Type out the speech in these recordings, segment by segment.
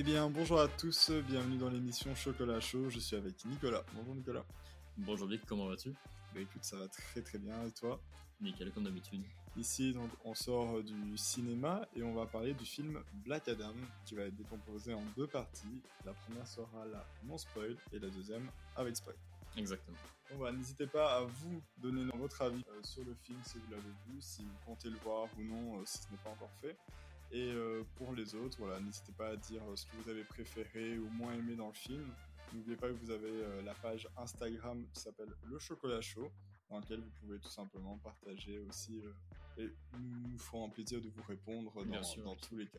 Eh bien, bonjour à tous, bienvenue dans l'émission Chocolat Chaud. Je suis avec Nicolas. Bonjour Nicolas. Bonjour Vic, comment vas-tu? Bah écoute, ça va très très bien et toi? Nickel, comme d'habitude. Ici, donc, on sort du cinéma et on va parler du film Black Adam qui va être décomposé en deux parties. La première sera la non spoil et la deuxième avec spoil. Exactement. N'hésitez pas à vous donner votre avis euh, sur le film si vous l'avez vu, si vous comptez le voir ou non, euh, si ce n'est pas encore fait. Et euh, pour les autres, voilà, n'hésitez pas à dire ce que vous avez préféré ou moins aimé dans le film. N'oubliez pas que vous avez la page Instagram qui s'appelle Le Chocolat Chaud, dans laquelle vous pouvez tout simplement partager aussi. et nous nous ferons un plaisir de vous répondre dans, dans tous les cas.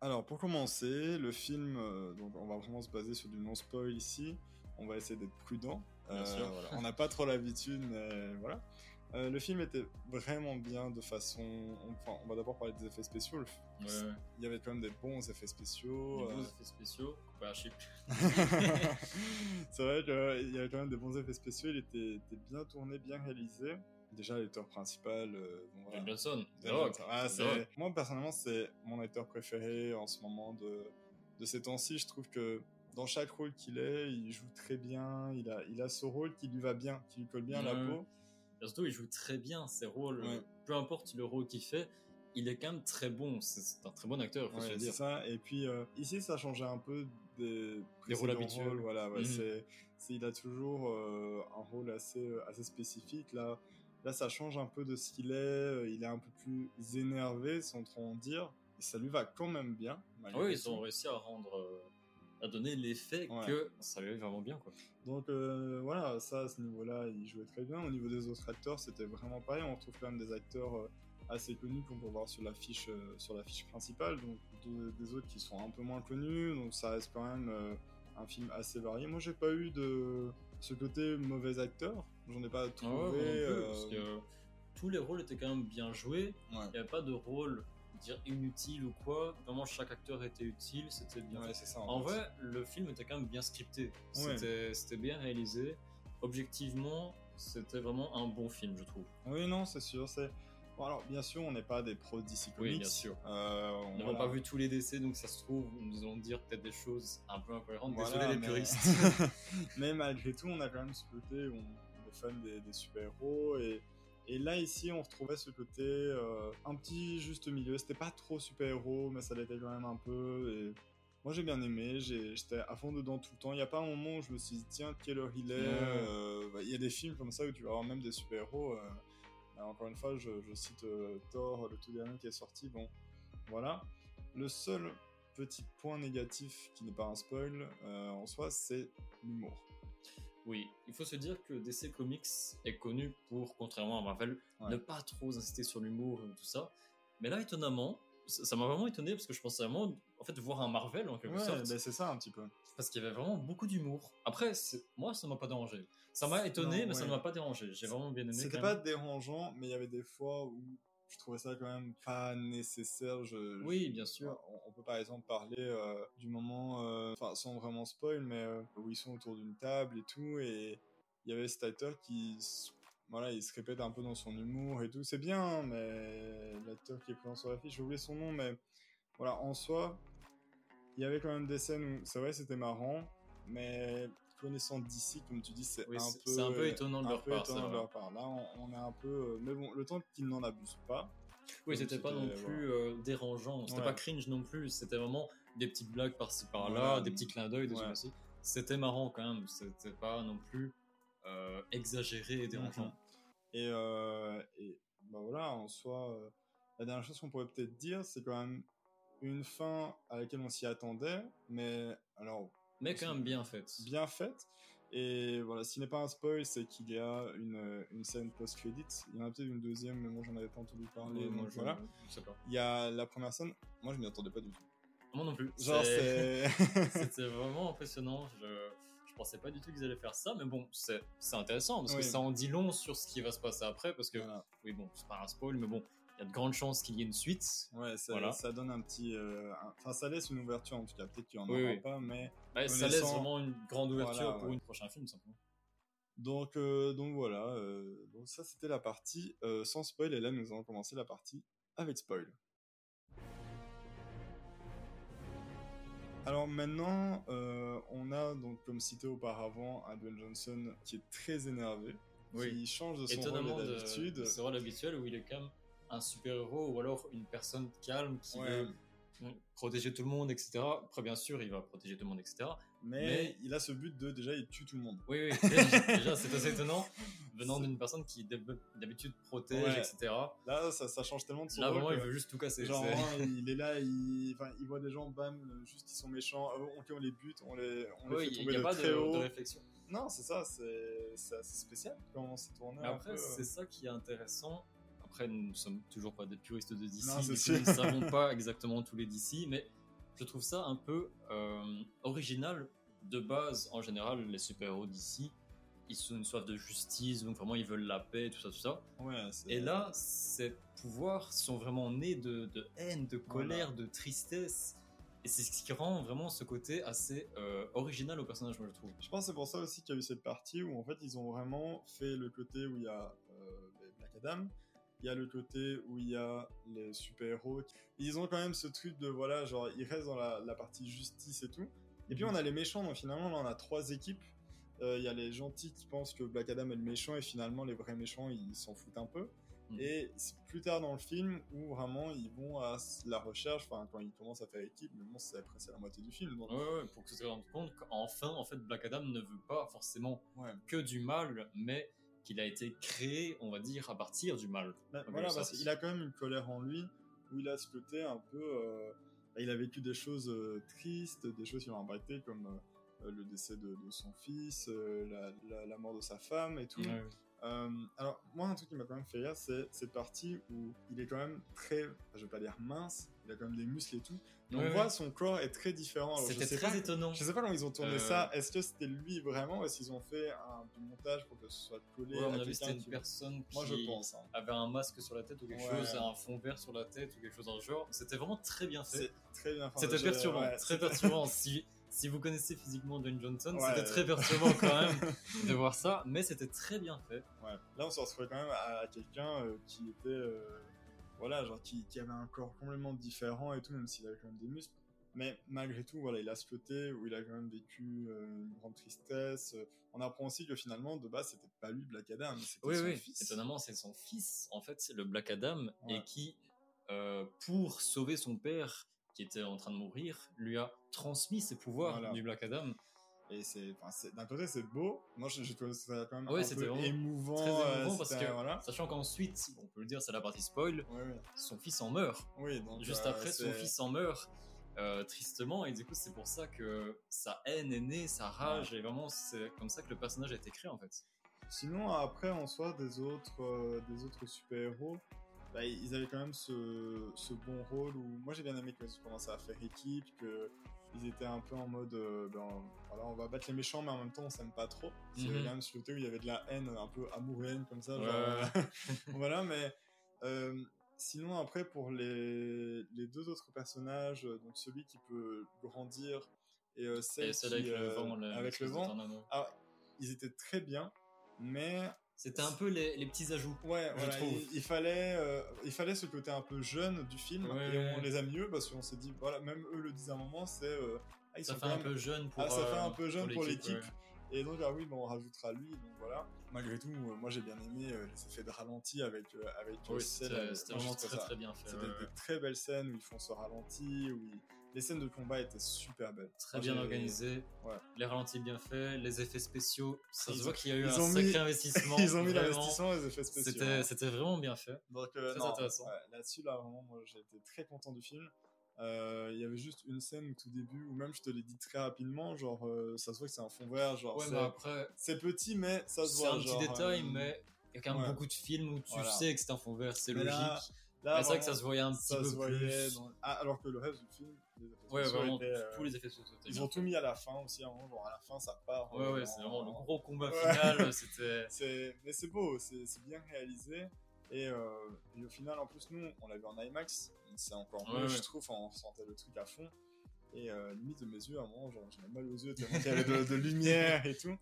Alors pour commencer, le film, donc on va vraiment se baser sur du non-spoil ici on va essayer d'être prudent. Euh, on n'a pas trop l'habitude, mais voilà. Euh, le film était vraiment bien de façon. Enfin, on va d'abord parler des effets spéciaux. Il y avait quand même des bons effets spéciaux. Des bons euh. effets spéciaux, chip. c'est vrai qu'il y avait quand même des bons effets spéciaux. Il était, bien tourné, bien réalisé. Déjà, l'acteur principal. Bon, Johnson. Ah, moi, personnellement, c'est mon acteur préféré en ce moment de, de ces temps-ci. Je trouve que dans chaque rôle qu'il est, il joue très bien. Il a, il a ce rôle qui lui va bien, qui lui colle bien à la peau. Surtout, il joue très bien ses rôles. Peu importe le rôle qu'il fait, il est quand même très bon. C'est un très bon acteur, faut dire. ça. Et puis euh, ici, ça changeait un peu des, des rôles habituels. Voilà, mhm. c'est, il a toujours euh, un rôle assez, euh, assez spécifique. Là, là, ça change un peu de ce qu'il est. Il est un peu plus énervé, sans trop en dire. Et ça lui va quand même bien. Oui, ils ont réussi à rendre à donner l'effet que ça lui vraiment bien. Quoi. Donc euh, voilà, ça à ce niveau-là, il jouait très bien. Au niveau des autres acteurs, c'était vraiment pareil. On retrouve quand même des acteurs euh, assez connus qu'on peut voir sur l'affiche euh, sur l'affiche principale, donc des autres qui sont un peu moins connus. Donc ça reste quand même un film assez varié. Moi, j'ai pas eu de ce côté mauvais acteur. J'en ai pas ah trouvé. parce que tous les rôles étaient quand même bien joués. Il n'y avait pas de rôle dire inutile ou quoi. Vraiment, chaque acteur était utile, c'était bien. en, vrai, le film était quand même bien scripté. C'était bien réalisé. Objectivement, c'était vraiment un bon film, je trouve. Oui, non, c'est sûr. C'est bon, alors bien sûr, on n'est pas des pros d'ici Comics. Oui, bien sûr. Euh, on n'a pas vu tous les décès, donc ça se trouve, nous allons dire peut-être des choses un peu incohérentes. Désolé les puristes. mais malgré tout, on a quand même ce côté où on est fan des, des super-héros et et là, ici, on retrouvait ce côté euh, un petit juste milieu. C'était pas trop super-héros, mais ça l'était quand même un peu. Et moi, j'ai bien aimé. J'étais à fond dedans tout le temps. Il n'y a pas un moment où je me suis dit, tiens, quelle heure il est euh, bah, Il y a des films comme ça où tu vas avoir même des super-héros. Euh, encore une fois, je, je cite Thor, le tout dernier qui est sorti. Bon, voilà. Le seul petit point négatif qui n'est pas un spoil en soi, c'est l'humour. Oui, il faut se dire que DC Comics est connu pour, contrairement à Marvel, ne pas trop insister sur l'humour et tout ça. Mais là, étonnamment, ça m'a vraiment étonné parce que je pensais vraiment, en fait, voir un Marvel en quelque sorte. Ben c'est ça un petit peu. Parce qu'il y avait vraiment beaucoup d'humour. Après, moi, ça m'a pas dérangé. Ça m'a étonné, mais ça ne m'a pas dérangé. J'ai vraiment bien aimé. C'était pas dérangeant, mais il y avait des fois où je trouvais ça quand même pas nécessaire. Je, oui, bien sûr. On, peut par exemple parler euh, du moment, euh, enfin sans vraiment spoil, mais euh, où ils sont autour d'une table et tout, et il y avait cet acteur qui, voilà, il se répète un peu dans son humour et tout. C'est bien, hein, mais l'acteur qui est présent sur l'affiche, j'ai oublié son nom, mais voilà, en soi, il y avait quand même des scènes où, c'est vrai, c'était marrant, mais connaissant d'ici, comme tu dis, c'est un peu, un peu étonnant de leur part. Là, on, est un peu, euh, mais bon, le temps qu'ils n'en abusent pas. Oui, c'était pas non plus euh, dérangeant, c'était pas cringe non plus, c'était vraiment des petites blagues par-ci par-là, des petits clins d'œil, des trucs aussi. C'était marrant quand même, c'était pas non plus euh, exagéré et dérangeant. Mhm. Et, et bah voilà, en soi, la dernière chose qu'on pourrait peut-être dire, c'est quand même une fin à laquelle on s'y attendait, mais alors mais quand même bien faite. Bien faite. Et voilà, s'il n'est pas un spoil, c'est qu'il y a une, une scène post-credit. Il y en a peut-être une deuxième, mais moi j'en avais pas entendu parler. moi, je, voilà. sais pas. Il y a la première scène, moi je m'y attendais pas du tout. Moi non plus. Genre, C'était vraiment impressionnant. Je, je pensais pas du tout qu'ils allaient faire ça, mais bon, c'est intéressant parce que ça en dit long sur ce qui va se passer après. Parce que, oui, bon, c'est pas un spoil, mais bon, y a de grandes chances qu'il y ait une suite. Ouais, ça, ça donne un petit. Euh, enfin, ça laisse une ouverture en tout cas. Peut-être qu'il n'y en aura pas, mais. Bah, ça laisse vraiment une grande ouverture pour une prochain film, simplement. Donc, euh, donc voilà. Euh, donc ça, c'était la partie sans spoil. Et là, nous allons commencer la partie avec spoil. Alors maintenant, on a donc comme cité auparavant un Dwayne Johnson qui est très énervé, oui. qui change de son rôle d'habitude. De son rôle habituel où il est même un super héros ou alors une personne calme qui veut protéger tout le monde, etc. Après, bien sûr, il va protéger tout le monde, etc. Mais, il a ce but de déjà, il tue tout le monde. Oui, oui, déjà, c'est assez étonnant venant d'une personne qui d'habitude protège, etc. Là, ça, ça, change tellement de son Là, vraiment, il veut juste tout casser. Genre, il est là, il, il voit des gens, bam, juste ils sont méchants, ok, on les bute, on les, on les fait tomber de pas très de, haut. de réflexion. Non, c'est ça, c'est assez spécial comment c'est tourné. Après, c'est ça qui est intéressant après, nous ne sommes toujours pas des puristes de DC, nous ne savons pas exactement tous les DC, mais je trouve ça un peu euh, original. De base, en général, les super-héros d'ici, ils sont une soif de justice, donc vraiment ils veulent la paix, tout ça, tout ça. et là, ces pouvoirs sont vraiment nés de, haine, de colère, de tristesse. Et c'est ce qui rend vraiment ce côté assez euh, original au personnage, moi je trouve. Je pense que c'est pour ça aussi qu'il y a eu cette partie où en fait ils ont vraiment fait le côté où il y a euh, Black Adam, il y a le côté où il y a les super-héros. Ils ont quand même ce truc de, voilà, genre, ils restent dans la, partie justice et tout. Et puis on a les méchants, donc finalement, là, on a trois équipes. Euh, il y a les gentils qui pensent que Black Adam est le méchant, et finalement, les vrais méchants, ils s'en foutent un peu. Mm. Et c'est plus tard dans le film où vraiment ils vont à la recherche, enfin quand ils commencent à faire équipe, mais bon c'est après c'est la moitié du film. Donc... Ouais, ouais, pour que tu te rendes compte qu'enfin en fait Black Adam ne veut pas forcément que du mal, mais qu'il a été créé, on va dire, à partir du mal. Bah, voilà, parce qu'il a quand même une colère en lui, où il a ce côté un peu... Euh, bah, il a vécu des choses euh, tristes, des choses qui l'ont impacté, comme euh, le décès de, son fils, la, la, mort de sa femme et tout. alors, moi, un truc qui m'a quand même fait rire, c'est cette partie où il est quand même très, je vais pas dire mince, il a quand même des muscles et tout, on voit son corps est très différent. C'était très étonnant. Je sais pas comment ils ont tourné ça. Euh. Est-ce que c'était lui vraiment ou est-ce qu'ils ont fait un, du montage pour que ce soit collé ouais, à c'était une personne qui Moi, je pense, hein. avait un masque sur la tête ou quelque chose, un fond vert sur la tête ou quelque chose dans le genre. C'était vraiment très bien fait. très bien C'était perturbant, très perturbant. si, si vous connaissez physiquement Dwayne Johnson, c'était très perturbant quand même de voir ça, mais c'était très bien fait. Là, on se retrouvait quand même à, quelqu'un euh, qui était. Euh, voilà, genre qui, qui, avait un corps complètement différent et tout, même s'il avait quand même des muscles. Mais malgré tout, voilà, il a ce côté où il a quand même vécu euh, une grande tristesse. On apprend aussi que finalement, de base, c'était pas lui Black Adam, c'était oui, son oui. fils. Étonnamment, c'est son fils, en fait, c'est le Black Adam, et qui, euh, pour sauver son père, qui était en train de mourir, lui a transmis ses pouvoirs du Black Adam. Et c'est, d'un côté, c'est beau. Moi, j'ai trouvé ça quand même un peu émouvant. Très émouvant parce que, sachant qu'ensuite, on peut le dire, c'est la partie spoil, son fils en meurt. Oui, donc, Juste euh, après, son fils en meurt. Euh, tristement et du coup c'est pour ça que sa haine est née, sa rage et vraiment c'est comme ça que le personnage a été créé en fait. Sinon après en soi des autres euh, des autres super-héros, bah, ils avaient quand même ce, ce bon rôle où moi j'ai bien aimé qu'ils commençaient à faire équipe, que ils étaient un peu en mode euh, ben, voilà, on va battre les méchants mais en même temps on s'aime pas trop. C'est mm quand même ce côté où il y avait de la haine un peu amour haine comme ça voilà mais euh, sinon après pour les, les deux autres personnages donc celui qui peut grandir et euh, celle, qui, avec le vent, avec le vent ah, ils étaient très bien mais c'était un peu les, les, petits ajouts. Ouais, je trouve. Il, fallait, euh, il fallait ce côté un peu jeune du film et on les a mieux parce qu'on s'est dit, voilà, même eux le disent à un moment, c'est. Euh, ah, ça fait un peu jeune pour. Ah, ça fait un peu jeune pour l'équipe. Et donc, ah oui, bon, on rajoutera lui, donc voilà. Malgré tout, euh, moi j'ai bien aimé les effets de ralenti avec, avec oui, C'était vraiment très très bien fait. C'était des très belles scènes où ils font ce ralenti, où ils les scènes de combat étaient super belles. Très bien organisées. Les ralentis bien faits, les effets spéciaux. Ça se voit qu'il y a eu un sacré investissement. ils ont mis l'investissement, les effets spéciaux. C'était vraiment bien fait. Donc, euh, très intéressant. Là-dessus, là, vraiment, moi, j'ai été très content du film. Euh, il y avait juste une scène au tout début où même je te l'ai dit très rapidement, genre euh, ça se voit que c'est un fond vert, genre ouais, après c'est petit mais ça se voit. C'est un petit détail mais il y a quand même beaucoup de films où tu sais que c'est un fond vert, c'est logique. C'est vrai que ça se voyait un petit peu plus. Ah, alors que le reste du film, ouais, vraiment, euh, tous les effets spéciaux. Ils ont tout mis à la fin aussi, hein, genre à la fin ça part. Ouais, ouais, c'est vraiment le gros combat final. c'était. Mais c'est beau, c'est bien réalisé. Et, euh, et, au final, en plus, nous, on l'a vu en IMAX. C'est encore mieux, je trouve. On sentait le truc à fond. Et euh, limite de mes yeux, à un moment, j'avais mal aux yeux tellement qu'il y avait de, de, lumière et tout.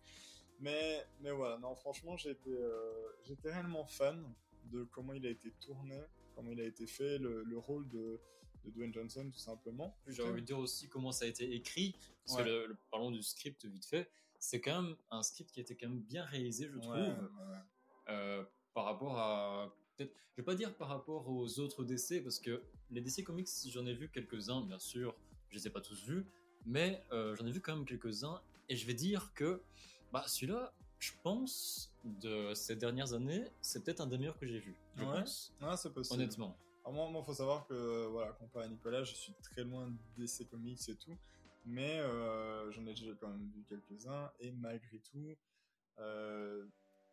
Mais, mais voilà, non, franchement, j'étais euh, réellement fan de comment il a été tourné, comment il a été fait, le, le rôle de, de Dwayne Johnson, tout simplement. J'ai envie de dire aussi comment ça a été écrit, parce que le, parlons du script vite fait, c'est quand même un script qui a été quand même bien réalisé, je trouve, euh, par rapport à je vais pas dire par rapport aux autres DC parce que les DC Comics j'en ai vu quelques-uns bien sûr je les ai pas tous vus mais euh, j'en ai vu quand même quelques-uns et je vais dire que bah celui-là je pense de ces dernières années c'est peut-être un des meilleurs que j'ai vu je ouais. pense c'est possible honnêtement moi, il faut savoir que, voilà, comparé à Nicolas, je suis très loin de DC Comics et tout. Mais euh, j'en ai déjà quand même vu quelques-uns. Et malgré tout, euh,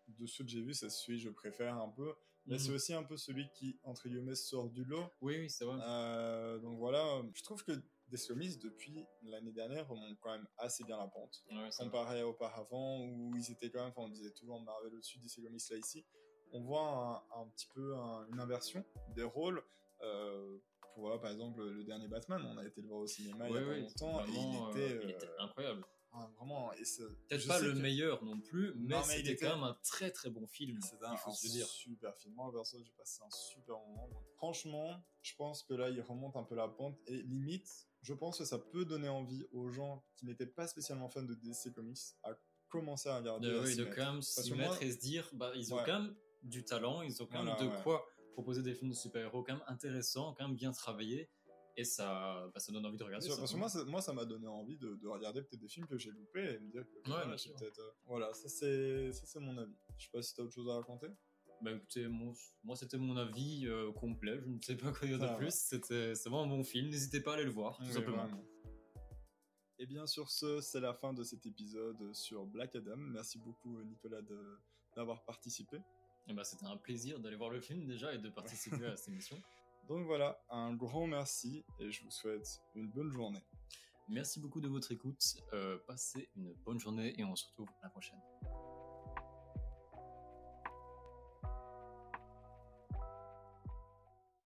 de ceux que j'ai vus, c'est celui que je préfère un peu. Mais c'est mhm. aussi un peu celui qui, entre guillemets, sort du lot. Oui, oui, c'est vrai. Euh, donc voilà, je trouve que DC Comics, depuis l'année dernière, remonte quand même assez bien la pente. comparé à auparavant, où ils étaient quand même, enfin, on disait toujours Marvel au-dessus, DC Comics là ici on voit un, petit peu une inversion des rôles. Euh, pour voir par exemple le dernier Batman, on a été le voir au cinéma il y a pas longtemps et il était, euh, était incroyable. Vraiment, peut-être pas le meilleur non plus, mais, c'était quand même un très très bon film. C'était un, super film. Moi, perso, j'ai passé un super moment. franchement, je pense que là, il remonte un peu la pente et limite, je pense que ça peut donner envie aux gens qui n'étaient pas spécialement fans de DC Comics à commencer à regarder. De, oui, de quand même s'y mettre et se dire, bah, ils ont quand même du talent, ils ont quand même de quoi proposer des films de super-héros quand même intéressants, quand même bien travaillés. Et ça, bah, ça donne envie de regarder. parce que moi, ça, moi, ça m'a donné envie de, de regarder peut-être des films que j'ai loupés et me dire que ouais, peut-être. Euh, voilà, ça c'est, ça c'est mon avis. Je sais pas si t'as autre chose à raconter. Bah écoutez, moi c'était mon avis euh, complet. Je ne sais pas quoi dire de plus. C'était, c'est vraiment un bon film. N'hésitez pas à aller le voir, tout simplement. Et bien sur ce, c'est la fin de cet épisode sur Black Adam. Merci beaucoup Nicolas d'avoir participé. Eh ben, c'était un plaisir d'aller voir le film déjà et de participer à cette émission. Donc voilà, un grand merci et je vous souhaite une bonne journée. Merci beaucoup de votre écoute. Euh, passez une bonne journée et on se retrouve la prochaine.